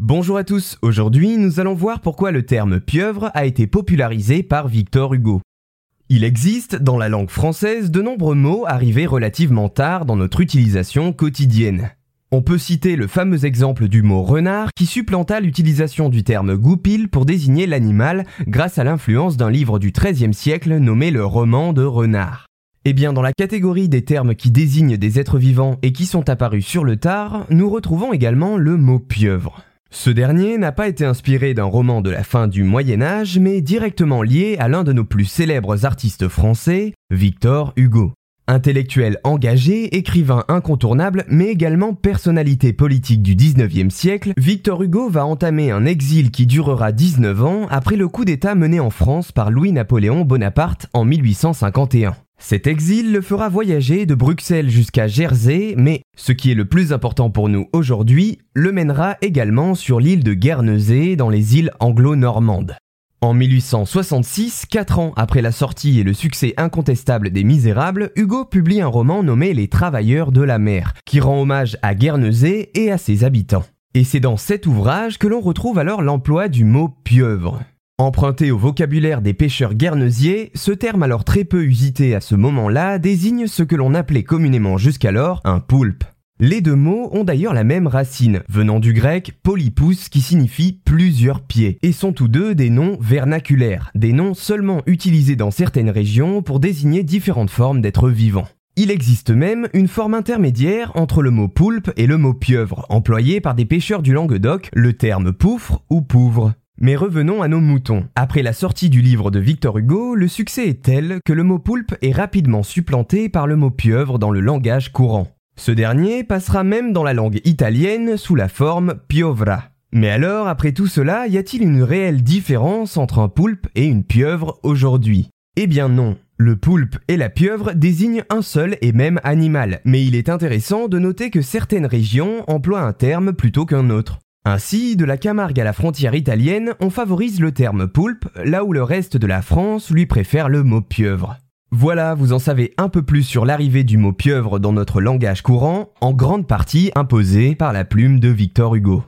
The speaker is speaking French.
Bonjour à tous, aujourd'hui nous allons voir pourquoi le terme pieuvre a été popularisé par Victor Hugo. Il existe dans la langue française de nombreux mots arrivés relativement tard dans notre utilisation quotidienne. On peut citer le fameux exemple du mot renard qui supplanta l'utilisation du terme goupil pour désigner l'animal grâce à l'influence d'un livre du XIIIe siècle nommé le roman de renard. Eh bien, dans la catégorie des termes qui désignent des êtres vivants et qui sont apparus sur le tard, nous retrouvons également le mot pieuvre. Ce dernier n'a pas été inspiré d'un roman de la fin du Moyen Âge, mais directement lié à l'un de nos plus célèbres artistes français, Victor Hugo. Intellectuel engagé, écrivain incontournable, mais également personnalité politique du 19e siècle, Victor Hugo va entamer un exil qui durera 19 ans après le coup d'État mené en France par Louis-Napoléon Bonaparte en 1851. Cet exil le fera voyager de Bruxelles jusqu'à Jersey, mais ce qui est le plus important pour nous aujourd'hui, le mènera également sur l'île de Guernesey dans les îles anglo-normandes. En 1866, quatre ans après la sortie et le succès incontestable des Misérables, Hugo publie un roman nommé Les Travailleurs de la mer, qui rend hommage à Guernesey et à ses habitants. Et c'est dans cet ouvrage que l'on retrouve alors l'emploi du mot pieuvre. Emprunté au vocabulaire des pêcheurs guernesiers, ce terme alors très peu usité à ce moment-là désigne ce que l'on appelait communément jusqu'alors un poulpe. Les deux mots ont d'ailleurs la même racine, venant du grec polypus qui signifie plusieurs pieds, et sont tous deux des noms vernaculaires, des noms seulement utilisés dans certaines régions pour désigner différentes formes d'êtres vivants. Il existe même une forme intermédiaire entre le mot poulpe et le mot pieuvre, employé par des pêcheurs du Languedoc, le terme poufre ou pouvre. Mais revenons à nos moutons. Après la sortie du livre de Victor Hugo, le succès est tel que le mot poulpe est rapidement supplanté par le mot pieuvre dans le langage courant. Ce dernier passera même dans la langue italienne sous la forme piovra. Mais alors, après tout cela, y a-t-il une réelle différence entre un poulpe et une pieuvre aujourd'hui? Eh bien non. Le poulpe et la pieuvre désignent un seul et même animal, mais il est intéressant de noter que certaines régions emploient un terme plutôt qu'un autre. Ainsi, de la Camargue à la frontière italienne, on favorise le terme poulpe, là où le reste de la France lui préfère le mot pieuvre. Voilà, vous en savez un peu plus sur l'arrivée du mot pieuvre dans notre langage courant, en grande partie imposé par la plume de Victor Hugo.